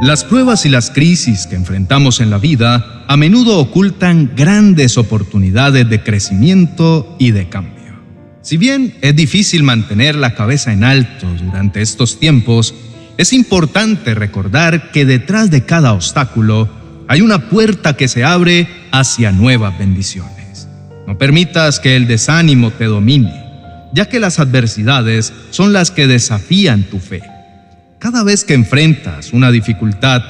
Las pruebas y las crisis que enfrentamos en la vida a menudo ocultan grandes oportunidades de crecimiento y de cambio. Si bien es difícil mantener la cabeza en alto durante estos tiempos, es importante recordar que detrás de cada obstáculo hay una puerta que se abre hacia nuevas bendiciones. No permitas que el desánimo te domine, ya que las adversidades son las que desafían tu fe. Cada vez que enfrentas una dificultad,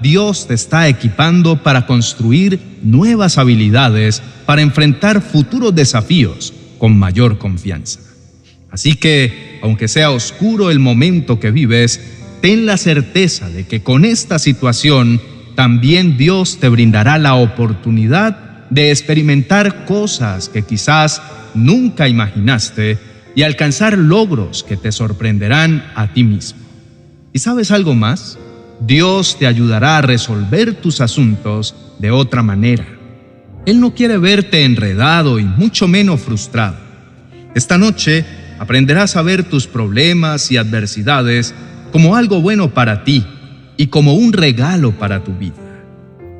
Dios te está equipando para construir nuevas habilidades para enfrentar futuros desafíos con mayor confianza. Así que, aunque sea oscuro el momento que vives, ten la certeza de que con esta situación también Dios te brindará la oportunidad de experimentar cosas que quizás nunca imaginaste y alcanzar logros que te sorprenderán a ti mismo. ¿Y sabes algo más? Dios te ayudará a resolver tus asuntos de otra manera. Él no quiere verte enredado y mucho menos frustrado. Esta noche aprenderás a ver tus problemas y adversidades como algo bueno para ti y como un regalo para tu vida.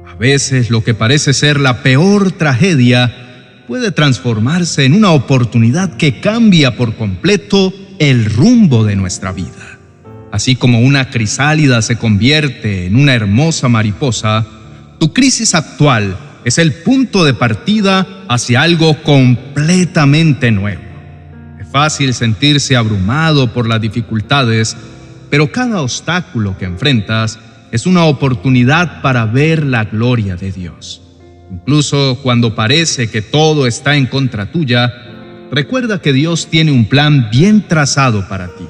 A veces lo que parece ser la peor tragedia puede transformarse en una oportunidad que cambia por completo el rumbo de nuestra vida. Así como una crisálida se convierte en una hermosa mariposa, tu crisis actual es el punto de partida hacia algo completamente nuevo. Es fácil sentirse abrumado por las dificultades, pero cada obstáculo que enfrentas es una oportunidad para ver la gloria de Dios. Incluso cuando parece que todo está en contra tuya, recuerda que Dios tiene un plan bien trazado para ti.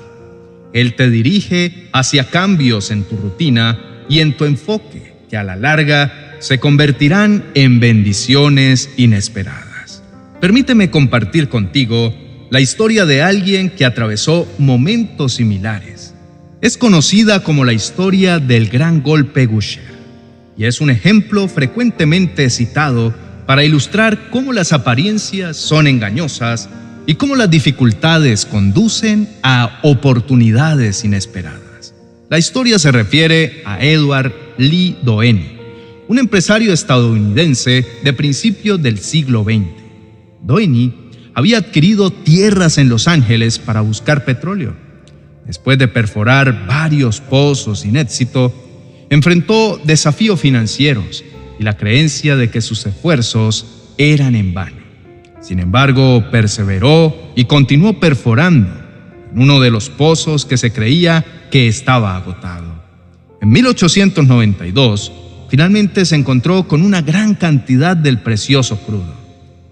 Él te dirige hacia cambios en tu rutina y en tu enfoque, que a la larga se convertirán en bendiciones inesperadas. Permíteme compartir contigo la historia de alguien que atravesó momentos similares. Es conocida como la historia del gran golpe Gusher y es un ejemplo frecuentemente citado para ilustrar cómo las apariencias son engañosas y cómo las dificultades conducen a oportunidades inesperadas. La historia se refiere a Edward Lee Doheny, un empresario estadounidense de principios del siglo XX. Doheny había adquirido tierras en Los Ángeles para buscar petróleo. Después de perforar varios pozos sin éxito, enfrentó desafíos financieros y la creencia de que sus esfuerzos eran en vano. Sin embargo, perseveró y continuó perforando en uno de los pozos que se creía que estaba agotado. En 1892, finalmente se encontró con una gran cantidad del precioso crudo,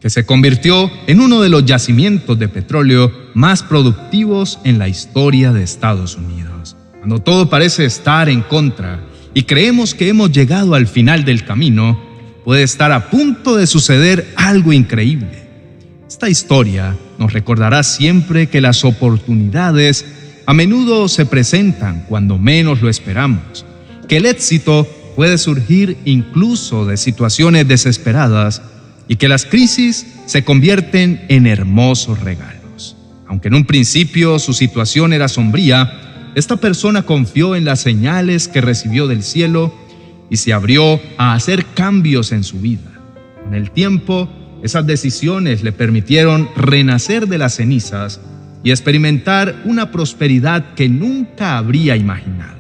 que se convirtió en uno de los yacimientos de petróleo más productivos en la historia de Estados Unidos. Cuando todo parece estar en contra y creemos que hemos llegado al final del camino, puede estar a punto de suceder algo increíble. Esta historia nos recordará siempre que las oportunidades a menudo se presentan cuando menos lo esperamos, que el éxito puede surgir incluso de situaciones desesperadas y que las crisis se convierten en hermosos regalos. Aunque en un principio su situación era sombría, esta persona confió en las señales que recibió del cielo y se abrió a hacer cambios en su vida. Con el tiempo, esas decisiones le permitieron renacer de las cenizas y experimentar una prosperidad que nunca habría imaginado.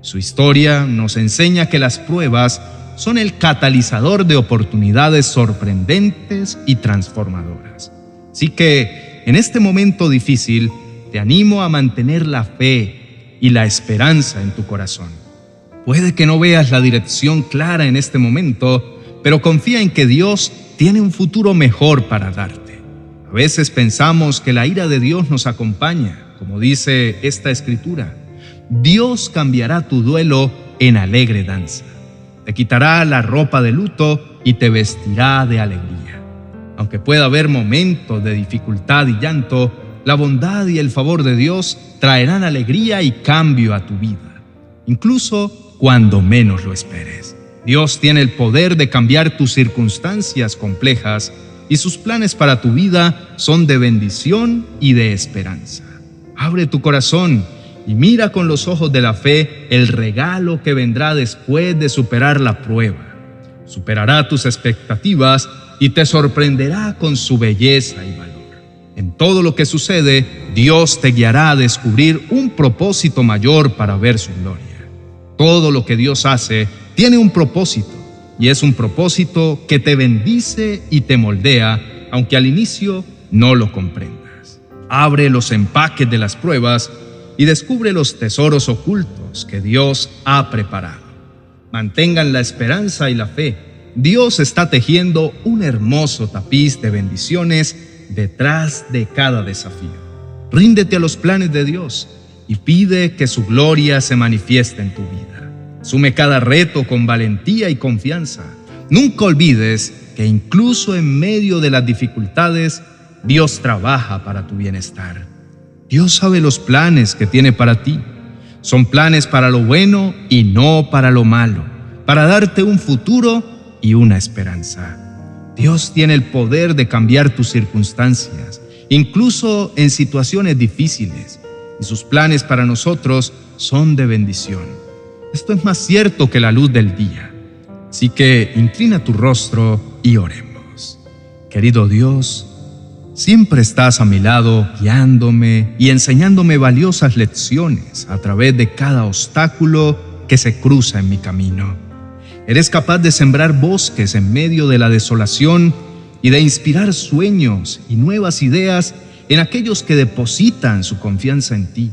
Su historia nos enseña que las pruebas son el catalizador de oportunidades sorprendentes y transformadoras. Así que, en este momento difícil, te animo a mantener la fe y la esperanza en tu corazón. Puede que no veas la dirección clara en este momento, pero confía en que Dios tiene un futuro mejor para darte. A veces pensamos que la ira de Dios nos acompaña, como dice esta escritura. Dios cambiará tu duelo en alegre danza. Te quitará la ropa de luto y te vestirá de alegría. Aunque pueda haber momentos de dificultad y llanto, la bondad y el favor de Dios traerán alegría y cambio a tu vida, incluso cuando menos lo esperes. Dios tiene el poder de cambiar tus circunstancias complejas y sus planes para tu vida son de bendición y de esperanza. Abre tu corazón y mira con los ojos de la fe el regalo que vendrá después de superar la prueba. Superará tus expectativas y te sorprenderá con su belleza y valor. En todo lo que sucede, Dios te guiará a descubrir un propósito mayor para ver su gloria. Todo lo que Dios hace tiene un propósito y es un propósito que te bendice y te moldea, aunque al inicio no lo comprendas. Abre los empaques de las pruebas y descubre los tesoros ocultos que Dios ha preparado. Mantengan la esperanza y la fe. Dios está tejiendo un hermoso tapiz de bendiciones detrás de cada desafío. Ríndete a los planes de Dios y pide que su gloria se manifieste en tu vida. Sume cada reto con valentía y confianza. Nunca olvides que incluso en medio de las dificultades, Dios trabaja para tu bienestar. Dios sabe los planes que tiene para ti. Son planes para lo bueno y no para lo malo, para darte un futuro y una esperanza. Dios tiene el poder de cambiar tus circunstancias, incluso en situaciones difíciles, y sus planes para nosotros son de bendición. Esto es más cierto que la luz del día. Así que inclina tu rostro y oremos. Querido Dios, Siempre estás a mi lado guiándome y enseñándome valiosas lecciones a través de cada obstáculo que se cruza en mi camino. Eres capaz de sembrar bosques en medio de la desolación y de inspirar sueños y nuevas ideas en aquellos que depositan su confianza en ti.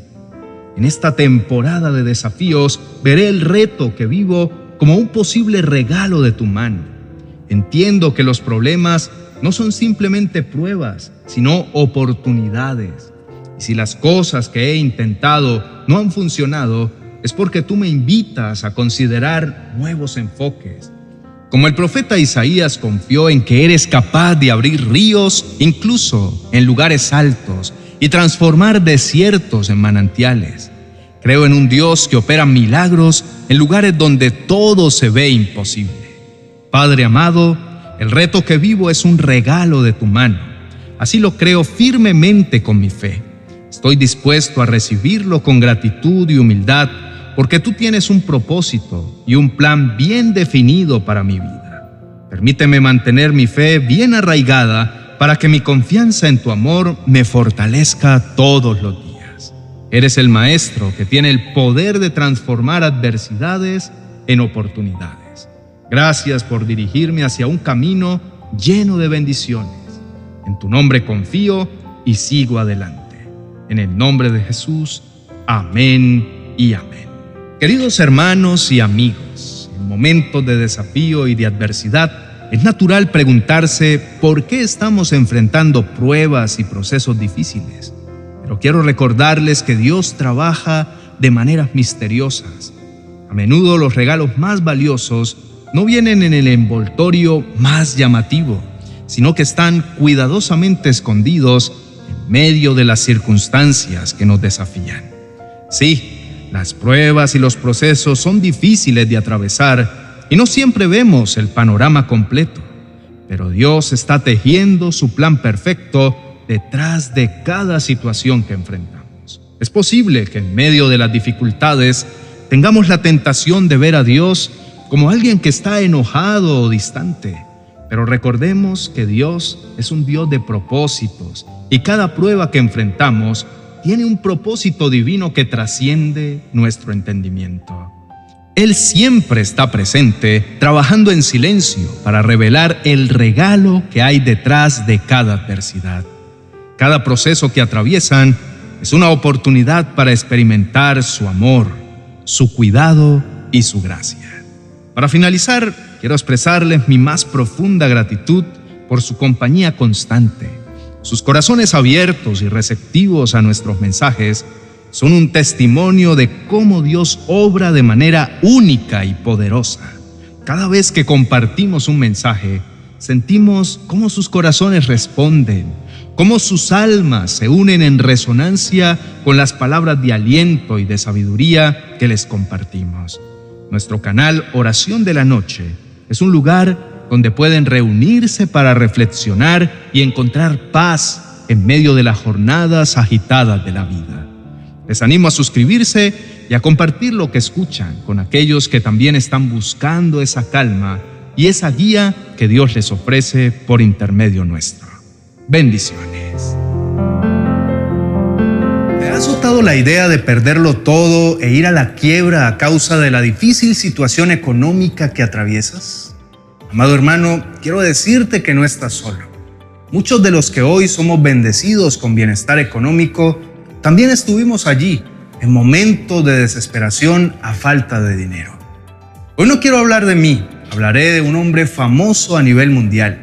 En esta temporada de desafíos veré el reto que vivo como un posible regalo de tu mano. Entiendo que los problemas no son simplemente pruebas, sino oportunidades. Y si las cosas que he intentado no han funcionado, es porque tú me invitas a considerar nuevos enfoques. Como el profeta Isaías confió en que eres capaz de abrir ríos incluso en lugares altos y transformar desiertos en manantiales. Creo en un Dios que opera milagros en lugares donde todo se ve imposible. Padre amado, el reto que vivo es un regalo de tu mano. Así lo creo firmemente con mi fe. Estoy dispuesto a recibirlo con gratitud y humildad porque tú tienes un propósito y un plan bien definido para mi vida. Permíteme mantener mi fe bien arraigada para que mi confianza en tu amor me fortalezca todos los días. Eres el Maestro que tiene el poder de transformar adversidades en oportunidades. Gracias por dirigirme hacia un camino lleno de bendiciones. En tu nombre confío y sigo adelante. En el nombre de Jesús, amén y amén. Queridos hermanos y amigos, en momentos de desafío y de adversidad, es natural preguntarse por qué estamos enfrentando pruebas y procesos difíciles. Pero quiero recordarles que Dios trabaja de maneras misteriosas. A menudo los regalos más valiosos no vienen en el envoltorio más llamativo, sino que están cuidadosamente escondidos en medio de las circunstancias que nos desafían. Sí, las pruebas y los procesos son difíciles de atravesar y no siempre vemos el panorama completo, pero Dios está tejiendo su plan perfecto detrás de cada situación que enfrentamos. Es posible que en medio de las dificultades tengamos la tentación de ver a Dios como alguien que está enojado o distante. Pero recordemos que Dios es un Dios de propósitos y cada prueba que enfrentamos tiene un propósito divino que trasciende nuestro entendimiento. Él siempre está presente, trabajando en silencio para revelar el regalo que hay detrás de cada adversidad. Cada proceso que atraviesan es una oportunidad para experimentar su amor, su cuidado y su gracia. Para finalizar, quiero expresarles mi más profunda gratitud por su compañía constante. Sus corazones abiertos y receptivos a nuestros mensajes son un testimonio de cómo Dios obra de manera única y poderosa. Cada vez que compartimos un mensaje, sentimos cómo sus corazones responden, cómo sus almas se unen en resonancia con las palabras de aliento y de sabiduría que les compartimos. Nuestro canal Oración de la Noche es un lugar donde pueden reunirse para reflexionar y encontrar paz en medio de las jornadas agitadas de la vida. Les animo a suscribirse y a compartir lo que escuchan con aquellos que también están buscando esa calma y esa guía que Dios les ofrece por intermedio nuestro. Bendiciones. ¿Te ha azotado la idea de perderlo todo e ir a la quiebra a causa de la difícil situación económica que atraviesas? Amado hermano, quiero decirte que no estás solo. Muchos de los que hoy somos bendecidos con bienestar económico, también estuvimos allí en momentos de desesperación a falta de dinero. Hoy no quiero hablar de mí, hablaré de un hombre famoso a nivel mundial,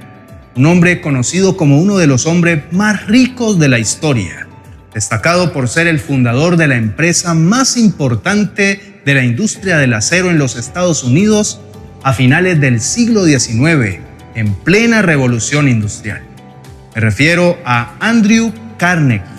un hombre conocido como uno de los hombres más ricos de la historia, destacado por ser el fundador de la empresa más importante de la industria del acero en los Estados Unidos a finales del siglo XIX, en plena revolución industrial. Me refiero a Andrew Carnegie.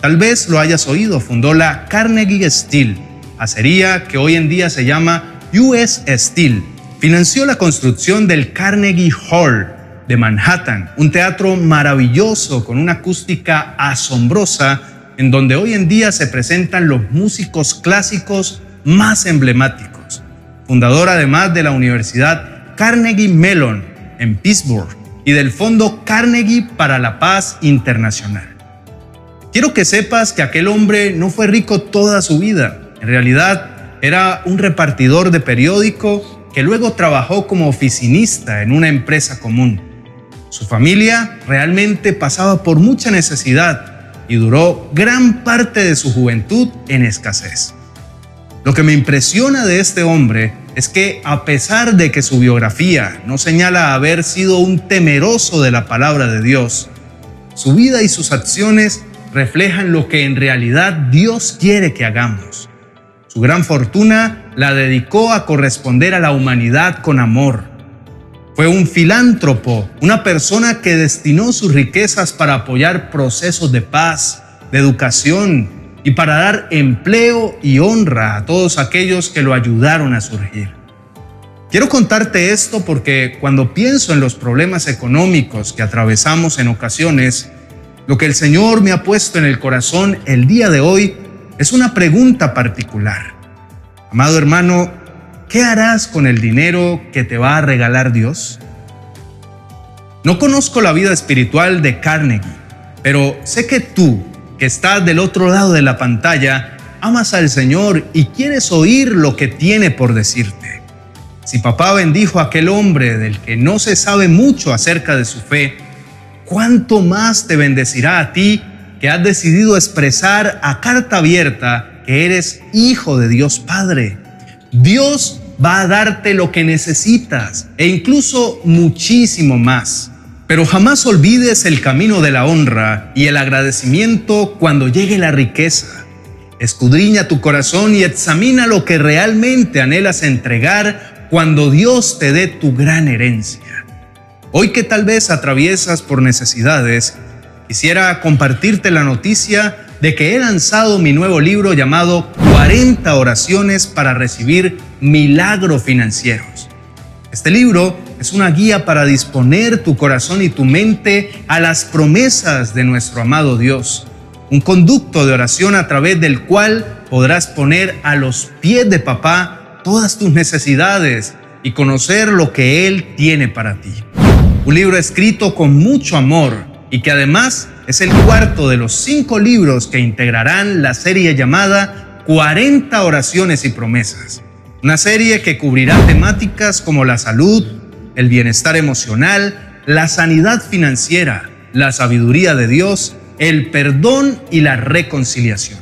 Tal vez lo hayas oído, fundó la Carnegie Steel, acería que hoy en día se llama US Steel. Financió la construcción del Carnegie Hall de Manhattan, un teatro maravilloso con una acústica asombrosa en donde hoy en día se presentan los músicos clásicos más emblemáticos. Fundador además de la Universidad Carnegie Mellon en Pittsburgh y del Fondo Carnegie para la Paz Internacional. Quiero que sepas que aquel hombre no fue rico toda su vida. En realidad, era un repartidor de periódico que luego trabajó como oficinista en una empresa común. Su familia realmente pasaba por mucha necesidad y duró gran parte de su juventud en escasez. Lo que me impresiona de este hombre es que a pesar de que su biografía no señala haber sido un temeroso de la palabra de Dios, su vida y sus acciones reflejan lo que en realidad Dios quiere que hagamos. Su gran fortuna la dedicó a corresponder a la humanidad con amor. Fue un filántropo, una persona que destinó sus riquezas para apoyar procesos de paz, de educación y para dar empleo y honra a todos aquellos que lo ayudaron a surgir. Quiero contarte esto porque cuando pienso en los problemas económicos que atravesamos en ocasiones, lo que el Señor me ha puesto en el corazón el día de hoy es una pregunta particular. Amado hermano, ¿qué harás con el dinero que te va a regalar Dios? No conozco la vida espiritual de Carnegie, pero sé que tú, que estás del otro lado de la pantalla, amas al Señor y quieres oír lo que tiene por decirte. Si papá bendijo a aquel hombre del que no se sabe mucho acerca de su fe, ¿cuánto más te bendecirá a ti que has decidido expresar a carta abierta que eres hijo de Dios Padre? Dios va a darte lo que necesitas e incluso muchísimo más. Pero jamás olvides el camino de la honra y el agradecimiento cuando llegue la riqueza. Escudriña tu corazón y examina lo que realmente anhelas entregar cuando Dios te dé tu gran herencia. Hoy que tal vez atraviesas por necesidades, quisiera compartirte la noticia de que he lanzado mi nuevo libro llamado 40 oraciones para recibir milagros financieros. Este libro es una guía para disponer tu corazón y tu mente a las promesas de nuestro amado Dios, un conducto de oración a través del cual podrás poner a los pies de papá todas tus necesidades y conocer lo que Él tiene para ti. Un libro escrito con mucho amor y que además es el cuarto de los cinco libros que integrarán la serie llamada 40 oraciones y promesas. Una serie que cubrirá temáticas como la salud, el bienestar emocional, la sanidad financiera, la sabiduría de Dios, el perdón y la reconciliación.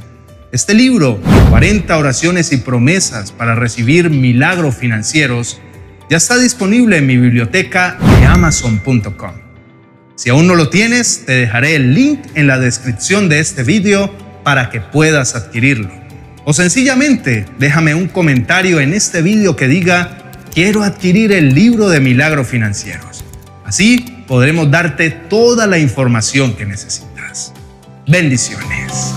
Este libro, 40 oraciones y promesas para recibir milagros financieros, ya está disponible en mi biblioteca de amazon.com. Si aún no lo tienes, te dejaré el link en la descripción de este video para que puedas adquirirlo. O sencillamente déjame un comentario en este video que diga quiero adquirir el libro de milagros financieros. Así podremos darte toda la información que necesitas. Bendiciones.